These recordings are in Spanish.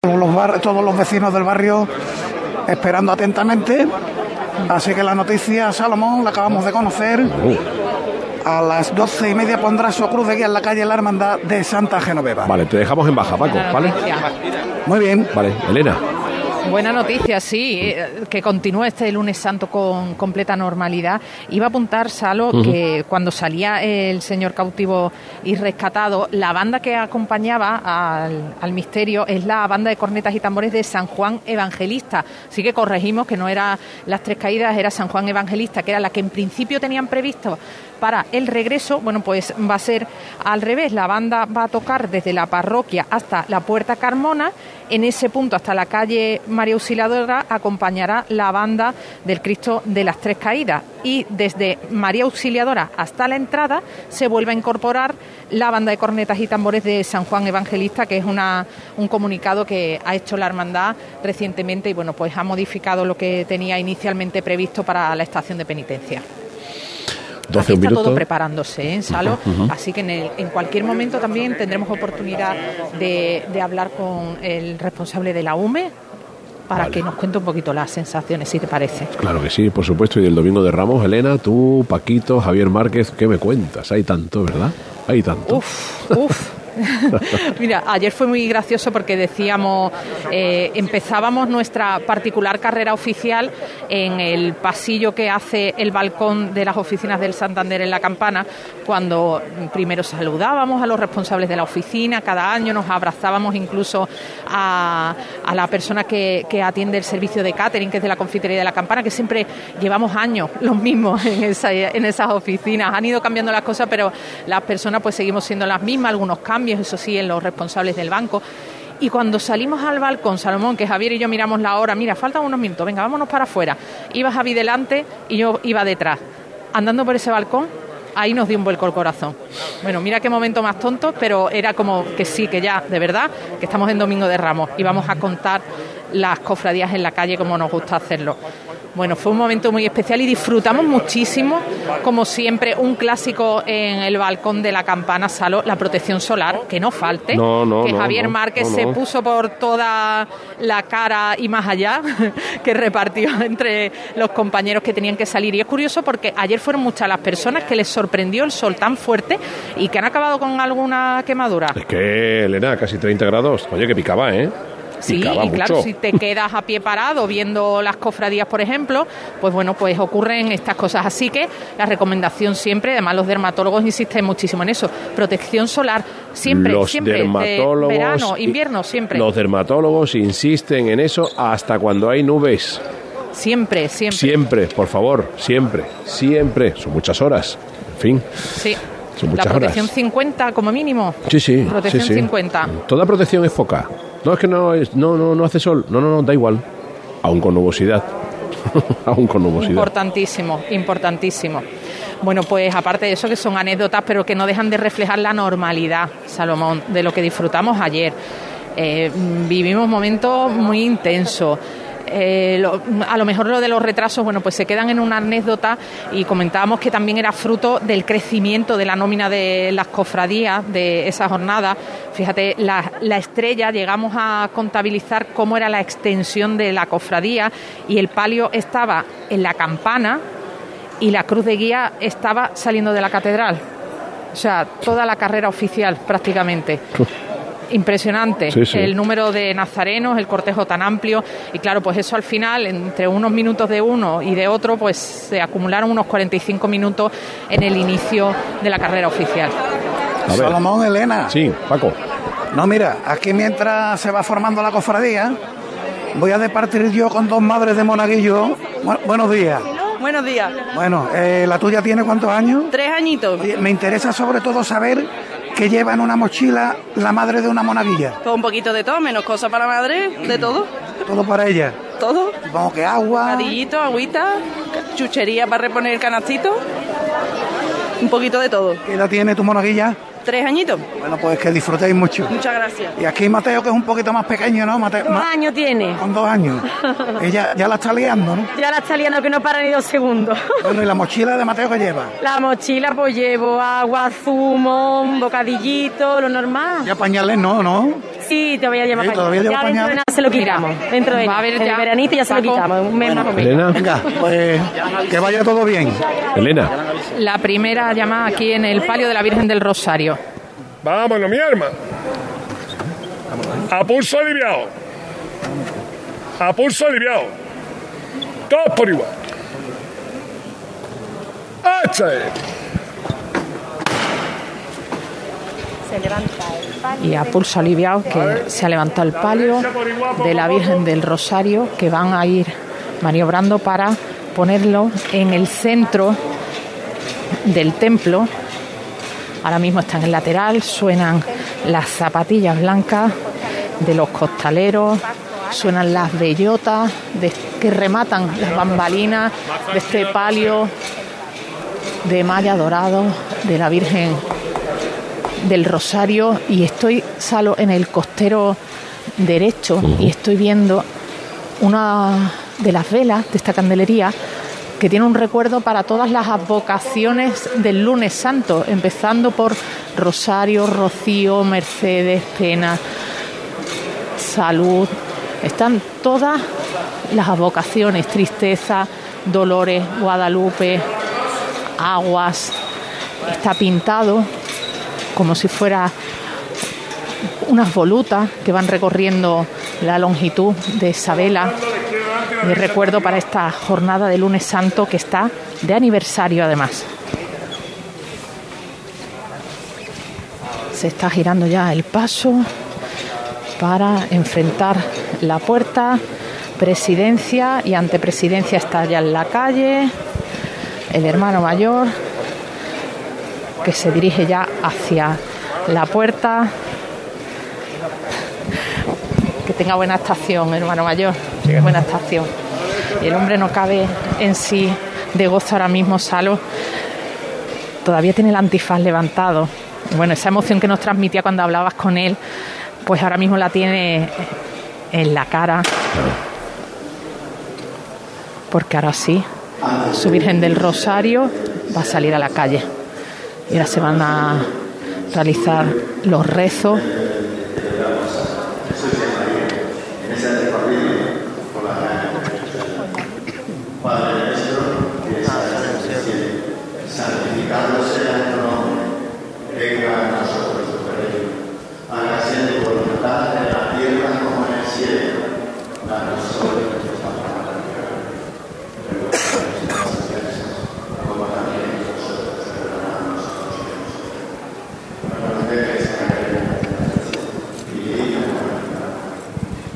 Todos los, bar- todos los vecinos del barrio esperando atentamente. Así que la noticia, Salomón, la acabamos de conocer. A las doce y media pondrá su cruz de guía en la calle La Hermandad de Santa Genoveva. Vale, te dejamos en baja, Paco, ¿vale? Muy bien. Vale, Elena. Buena noticia, sí, eh, que continúe este lunes santo con completa normalidad. Iba a apuntar, Salo, que cuando salía el señor cautivo y rescatado, la banda que acompañaba al, al misterio es la banda de cornetas y tambores de San Juan Evangelista. Así que corregimos que no era las tres caídas, era San Juan Evangelista, que era la que en principio tenían previsto para el regreso, bueno, pues va a ser al revés. La banda va a tocar desde la parroquia hasta la Puerta Carmona. En ese punto, hasta la calle María Auxiliadora, acompañará la banda del Cristo de las Tres Caídas. Y desde María Auxiliadora hasta la entrada se vuelve a incorporar la banda de cornetas y tambores de San Juan Evangelista, que es una, un comunicado que ha hecho la hermandad recientemente y, bueno, pues ha modificado lo que tenía inicialmente previsto para la estación de penitencia. 12 Aquí está minutos. todo preparándose, ¿eh, Salo? Así que en, el- en cualquier momento también tendremos oportunidad de, de hablar con el responsable de la UME para Vale. que nos cuente un poquito las sensaciones, si te parece. Claro que sí, por supuesto. Y del Domingo de Ramos, Elena, tú, Paquito, Javier Márquez, ¿qué me cuentas? Hay tanto, ¿verdad? Hay tanto. Uf, uf. Mira, ayer fue muy gracioso porque decíamos, eh, empezábamos nuestra particular carrera oficial en el pasillo que hace el balcón de las oficinas del Santander en la Campana, cuando primero saludábamos a los responsables de la oficina, cada año nos abrazábamos incluso a, la persona que, que atiende el servicio de catering, que es de la confitería de la Campana, que siempre llevamos años los mismos en, esa- en esas oficinas. Han ido cambiando las cosas, pero las personas pues seguimos siendo las mismas, algunos cambios, eso sí, en los responsables del banco. Y cuando salimos al balcón, Salomón, que Javier y yo miramos la hora, mira, faltan unos minutos, venga, vámonos para afuera. Iba Javi delante y yo iba detrás. Andando por ese balcón, ahí nos dio un vuelco el corazón. Bueno, mira qué momento más tonto, pero era como que sí, que ya, de verdad, que estamos en Domingo de Ramos y vamos a contar las cofradías en la calle como nos gusta hacerlo. Bueno, fue un momento muy especial y disfrutamos muchísimo, como siempre, un clásico en el balcón de la campana Salo, la protección solar, que no falte, No, no, que no, Javier Márquez se puso por toda la cara y más allá, que repartió entre los compañeros que tenían que salir. Y es curioso porque ayer fueron muchas las personas que les sorprendió el sol tan fuerte y que han acabado con alguna quemadura. Es que, Elena, casi 30 grados. Oye, que picaba, ¿eh? Sí, y claro, si te quedas a pie parado viendo las cofradías, por ejemplo, pues bueno, pues ocurren estas cosas. Así que la recomendación siempre, además los dermatólogos insisten muchísimo en eso, protección solar, siempre, los siempre, de dermatólogos verano, invierno, siempre, Los dermatólogos insisten en eso hasta cuando hay nubes. siempre, siempre. Siempre, por favor, siempre, siempre. Son muchas horas. En fin. Sí. Son La muchas protección horas. 50 como mínimo. Sí, sí. Protección sí, sí. 50. Toda protección es poca. No es que no, es, no, no, no hace sol. No, no, no, da igual. Aún con nubosidad. Aún con nubosidad. Importantísimo, importantísimo. Bueno, pues aparte de eso, que son anécdotas, pero que no dejan de reflejar la normalidad, Salomón, de lo que disfrutamos ayer. Eh, vivimos momentos muy intensos. Eh, a lo mejor lo de los retrasos, bueno, pues se quedan en una anécdota y comentábamos que también era fruto del crecimiento de la nómina de las cofradías de esa jornada. Fíjate, la, la estrella, llegamos a contabilizar cómo era la extensión de la cofradía y el palio estaba en la campana y la cruz de guía estaba saliendo de la catedral. O sea, toda la carrera oficial prácticamente. Impresionante Sí, sí. el número de nazarenos, el cortejo tan amplio y claro, pues eso al final, entre unos minutos de uno y de otro, pues se acumularon unos 45 minutos en el inicio de la carrera oficial. Salomón, Elena. Sí, Paco. No, mira, aquí mientras se va formando la cofradía, voy a departir yo con dos madres de monaguillo. Bu- buenos días. Buenos días. Bueno, eh, ¿la tuya tiene cuántos años? Tres añitos. Oye, me interesa sobre todo saber qué lleva en una mochila la madre de una monaguilla. Todo un poquito de todo, menos cosas para la madre, de todo. Todo para ella. Todo. Supongo que agua. Cadillito, agüita, chuchería para reponer el canastito. Un poquito de todo. ¿Qué edad tiene tu monaguilla? Tres añitos. Bueno, pues que disfrutéis mucho. Muchas gracias. Y aquí Mateo, que es un poquito más pequeño, ¿no? Mateo, Dos ma- años tiene. Con dos años. Ella ya la está liando, ¿no? Ya la está liando que no para ni dos segundos. Bueno, ¿y la mochila de Mateo que lleva? La mochila pues llevo agua, zumo, un bocadillito, lo normal. Ya pañales no, ¿no? Sí, te voy a Sí, todavía allá. lleva Ya dentro de pañales. nada se lo quitamos. Dentro de va a haber el ya- veranito ya se lo Paco, quitamos. Un mes más o menos. Elena, Venga, pues que vaya todo bien. Elena, La primera llamada aquí en el palio de la Virgen del Rosario. Vámonos, mi arma. A pulso aliviado. A pulso aliviado. Todos por igual. ¡Hacha! Y a pulso aliviado que se ha levantado el palio de la Virgen del Rosario que van a ir maniobrando para ponerlo en el centro del templo. Ahora mismo está en el lateral, suenan las zapatillas blancas de los costaleros, suenan las bellotas de- que rematan las bambalinas de este palio de malla dorado de la Virgen del Rosario y estoy salo en el costero derecho y estoy viendo una de las velas de esta candelería que tiene un recuerdo para todas las advocaciones del lunes santo, empezando por Rosario, Rocío, Mercedes, Pena, Salud. Están todas las advocaciones, tristeza, dolores, Guadalupe, aguas. Está pintado como si fuera unas volutas que van recorriendo la longitud de esa vela de recuerdo para esta jornada de lunes santo que está de aniversario además. Se está girando ya el paso para enfrentar la puerta, presidencia y antepresidencia está ya en la calle, el hermano mayor que se dirige ya hacia la puerta. Que tenga buena estación, hermano mayor. Buena estación. Y el hombre no cabe en sí de gozo ahora mismo, Salo. Todavía tiene el antifaz levantado. Bueno, esa emoción que nos transmitía cuando hablabas con él, pues ahora mismo la tiene en la cara. Porque ahora sí, su Virgen del Rosario va a salir a la calle. Y ahora se van a realizar los rezos.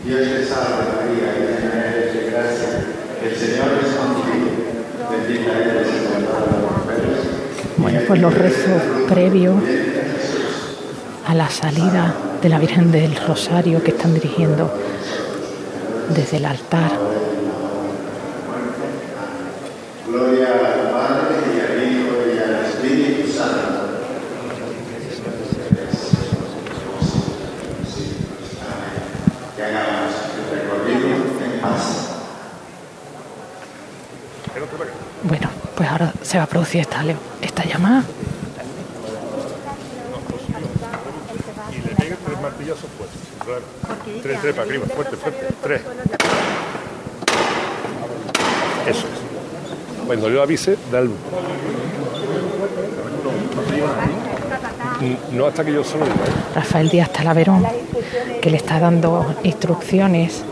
Dios te salve María, llena eres de gracia, el Señor es contigo, bendita eres entre todas las mujeres. Bueno, pues los rezos previos a la salida de la Virgen del Rosario que están dirigiendo desde el altar. Gloria al Padre y al Hijo y al Espíritu Santo. Que hagamos el recorrido en paz. Bueno, pues ahora se va a producir esta, Y le pegue tres martillazos fuertes. Claro. Tres, tres para arriba, fuerte, fuerte. Tres. Eso es. Cuando yo avise, da el. No hasta que yo solo. Rafael Díaz Talaverón, que le está dando instrucciones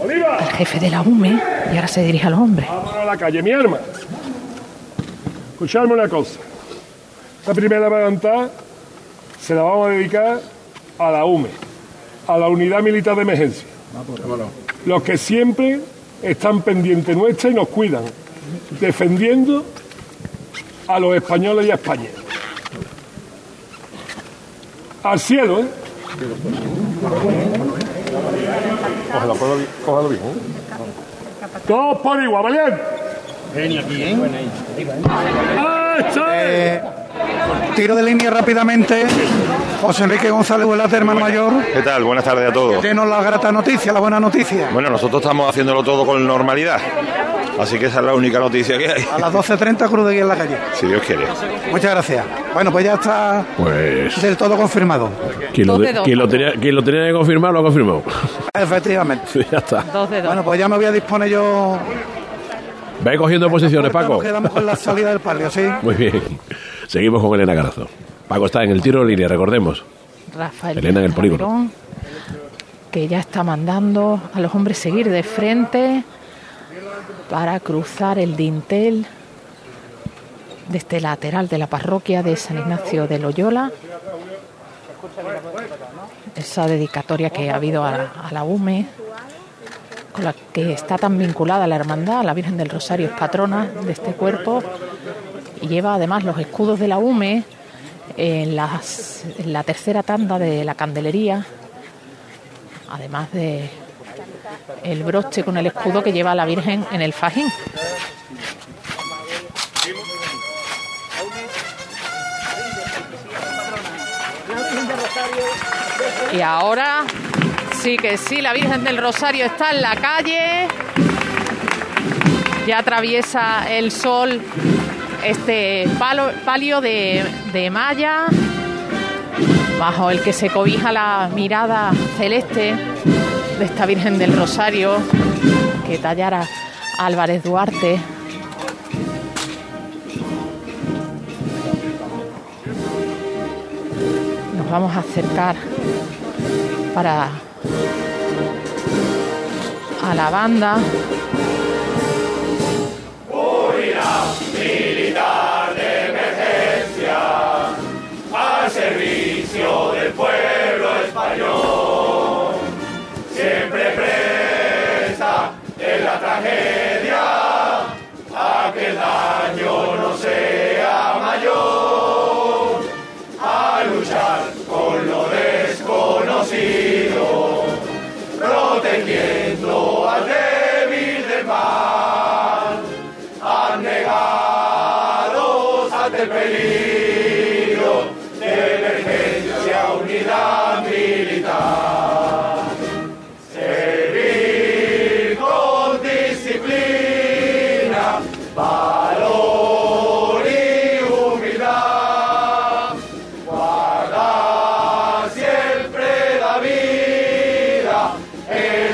al jefe de la UME y ahora se dirige a los hombres. Vámonos a la calle, mi arma. Escuchadme una cosa. Esta primera levantada se la vamos a dedicar a la UME, a la Unidad Militar de Emergencia. Los que siempre están pendientes nuestra y nos cuidan, defendiendo a los españoles y a España. Al cielo, ¿eh? Cógelo, cógelo bien, ¿eh? Todos por igual, ¿vale? Eh, tiro de línea rápidamente. José Enrique González Vuelate, hermano mayor. ¿Qué tal? Buenas tardes a todos. Denos la grata noticia, la buena noticia. Bueno, nosotros estamos haciéndolo todo con normalidad. Así que esa es la única noticia que hay. A las 12.30 Cruz de Guía en la calle. Si Dios quiere. Muchas gracias. Bueno, pues ya está Pues. del todo confirmado. Quien lo, de- 12-2. quien lo tenía, quien lo tenía que confirmar, lo ha confirmado. Efectivamente. ya está. Bueno, pues ya me voy a disponer yo. Ve cogiendo posiciones, Paco. Nos quedamos con la salida del palio, sí. Muy bien. Seguimos con Elena Carazo. Paco está en el tiro de línea, recordemos. Rafael Elena en el polígono. Que ya está mandando a los hombres seguir de frente para cruzar el dintel de este lateral de la parroquia de San Ignacio de Loyola. Esa dedicatoria que ha habido a a la UME, la que está tan vinculada la hermandad, la Virgen del Rosario es patrona de este cuerpo y lleva además los escudos de la UME en, las- en la tercera tanda de la candelería, además de el broche con el escudo que lleva la Virgen en el fajín. Y ahora sí que sí, la Virgen del Rosario está en la calle. Ya atraviesa el sol este palo- palio de, de malla, bajo el que se cobija la mirada celeste de esta Virgen del Rosario que tallara Álvarez Duarte. Nos vamos a acercar para a la banda. Hey.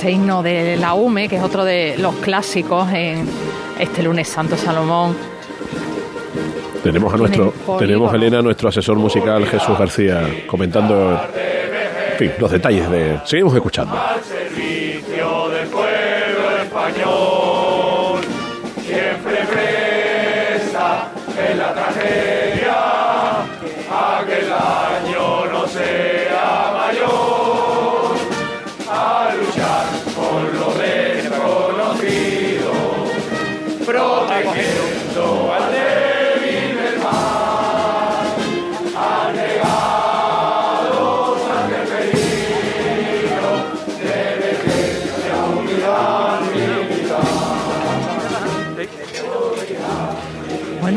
Este himno de la UME, que es otro de los clásicos en este lunes Santo Salomón. Tenemos a nuestro, tenemos Elena, a nuestro asesor musical Jesús García, comentando en fin, los detalles de. Seguimos escuchando.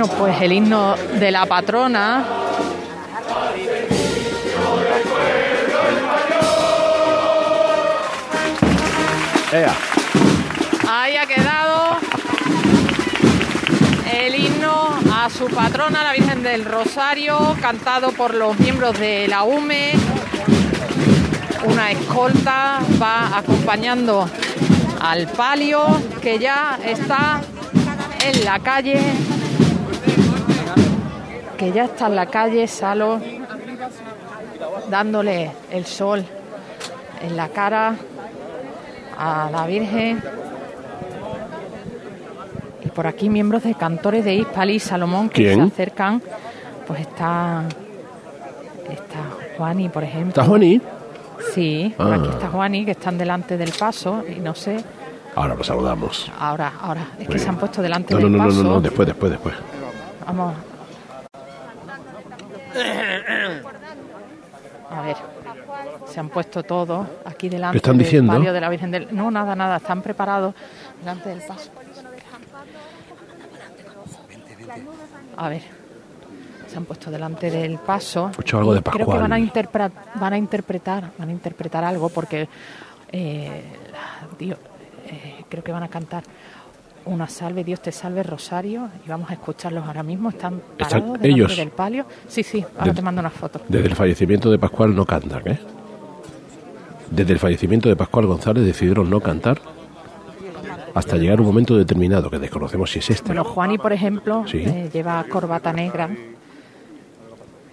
Bueno, pues el himno de la patrona. Ea. Ahí ha quedado el himno a su patrona, la Virgen del Rosario, cantado por los miembros de la UME. Una escolta va acompañando al palio que ya está en la calle. Que ya está en la calle, Salo, dándole el sol en la cara a la Virgen. Y por aquí miembros de cantores de Hispali y Salomón que ¿Quién? se acercan, pues está, está Juani, por ejemplo. ¿Está Juaní? Sí, por Ah. aquí está Juani, que están delante del paso y no sé. Ahora lo saludamos. Ahora, ahora, es que se han puesto delante No, no, del no, no, paso. no, no, después, después, después. Vamos. A ver, se han puesto todos aquí delante ¿Qué están del palio de la Virgen del... No, nada, nada, están preparados delante del paso. A ver, se han puesto delante del paso. Escucho algo de Creo que Pascual. van a, interpre- van a interpretar, van a interpretar algo porque eh, Dios, eh, creo que van a cantar una salve, Dios te salve, Rosario, y vamos a escucharlos ahora mismo. Están ¿Están parados delante ellos? del palio. Sí, sí, ahora te mando una foto. Desde el fallecimiento de Pascual no cantan, ¿eh? Desde el fallecimiento de Pascual González decidieron no cantar hasta llegar un momento determinado, que desconocemos si es este. Bueno, Juani, por ejemplo, Sí. eh, lleva corbata negra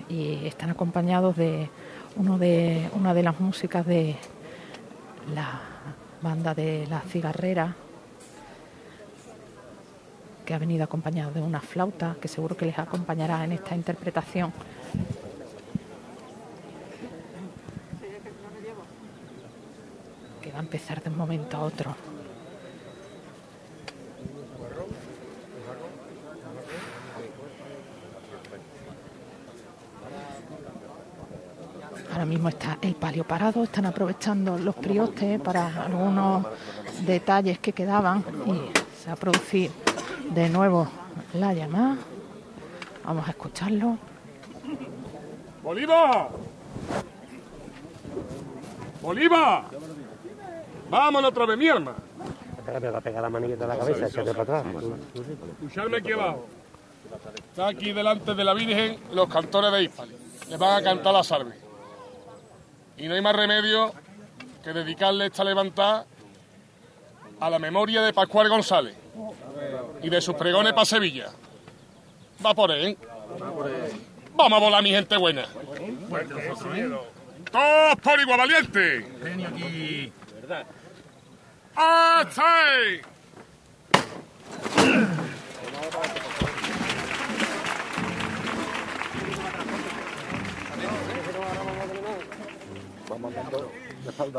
y están acompañados de uno de una de las músicas de la banda de la cigarrera que ha venido acompañado de una flauta que seguro que les acompañará en esta interpretación. Que va a empezar de un momento a otro. Ahora mismo está el palio parado, están aprovechando los priostes para algunos detalles que quedaban y se va a producir de nuevo la llamada. Vamos a escucharlo. ¡Bolívar! ¡Bolívar! Vámonos otra vez, mi alma. Espérame, va a pegar la manigueta a la cabeza, échate para atrás. Escuchadme aquí abajo. Está aquí delante de la Virgen los cantores de Hispali. Les van a cantar la salve. Y no hay más remedio que dedicarle esta levantada a la memoria de Pascual González y de sus pregones para Sevilla. Va por él. ¿eh? Vamos a volar, mi gente buena. Todos por igual valiente. ¡Hasta ahí!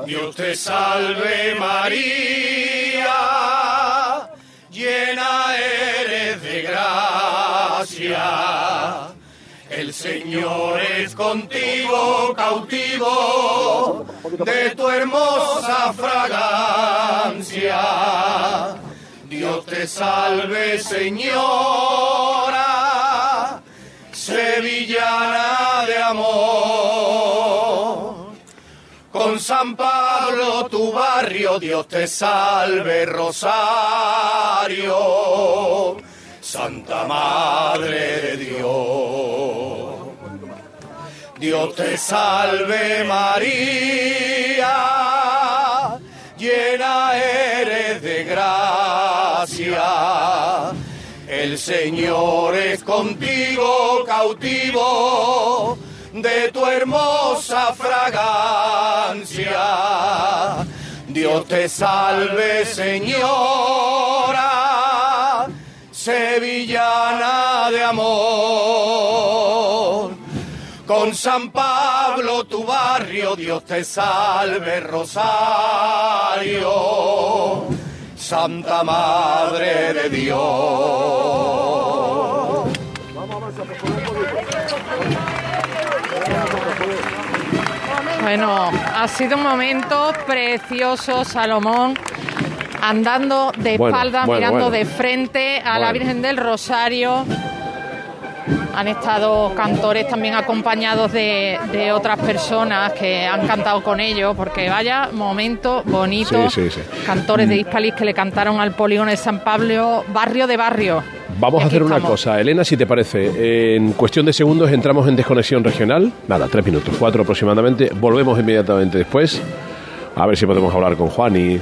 Dios te salve María, llena eres de gracia. El Señor es contigo, cautivo de tu hermosa fragancia. Dios te salve, Señora, sevillana de amor. Con San Pablo tu barrio, Dios te salve, Rosario, Santa Madre de Dios. Dios te salve, María, llena eres de gracia. El Señor es contigo, cautivo de tu hermosa fragancia. Dios te salve, Señora, sevillana de amor. Con San Pablo tu barrio, Dios te salve, Rosario, Santa Madre de Dios. Bueno, ha sido un momento precioso, Salomón, andando de Bueno, espalda, bueno, mirando bueno. de frente a la. Virgen del Rosario. Han estado cantores también acompañados de, de otras personas que han cantado con ellos, porque vaya momento bonito. Sí, sí, sí. Cantores de Hispalis que le cantaron al polígono de San Pablo, barrio de barrio. Vamos a hacer una estamos. cosa, Elena, si te parece. En cuestión de segundos entramos en desconexión regional. Nada, tres minutos, cuatro aproximadamente. Volvemos inmediatamente después. A ver si podemos hablar con Juan y en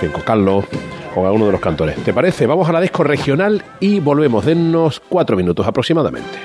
fin, con Carlos o con alguno de los cantores. ¿Te parece? Vamos a la desco regional y volvemos. Dennos cuatro minutos aproximadamente.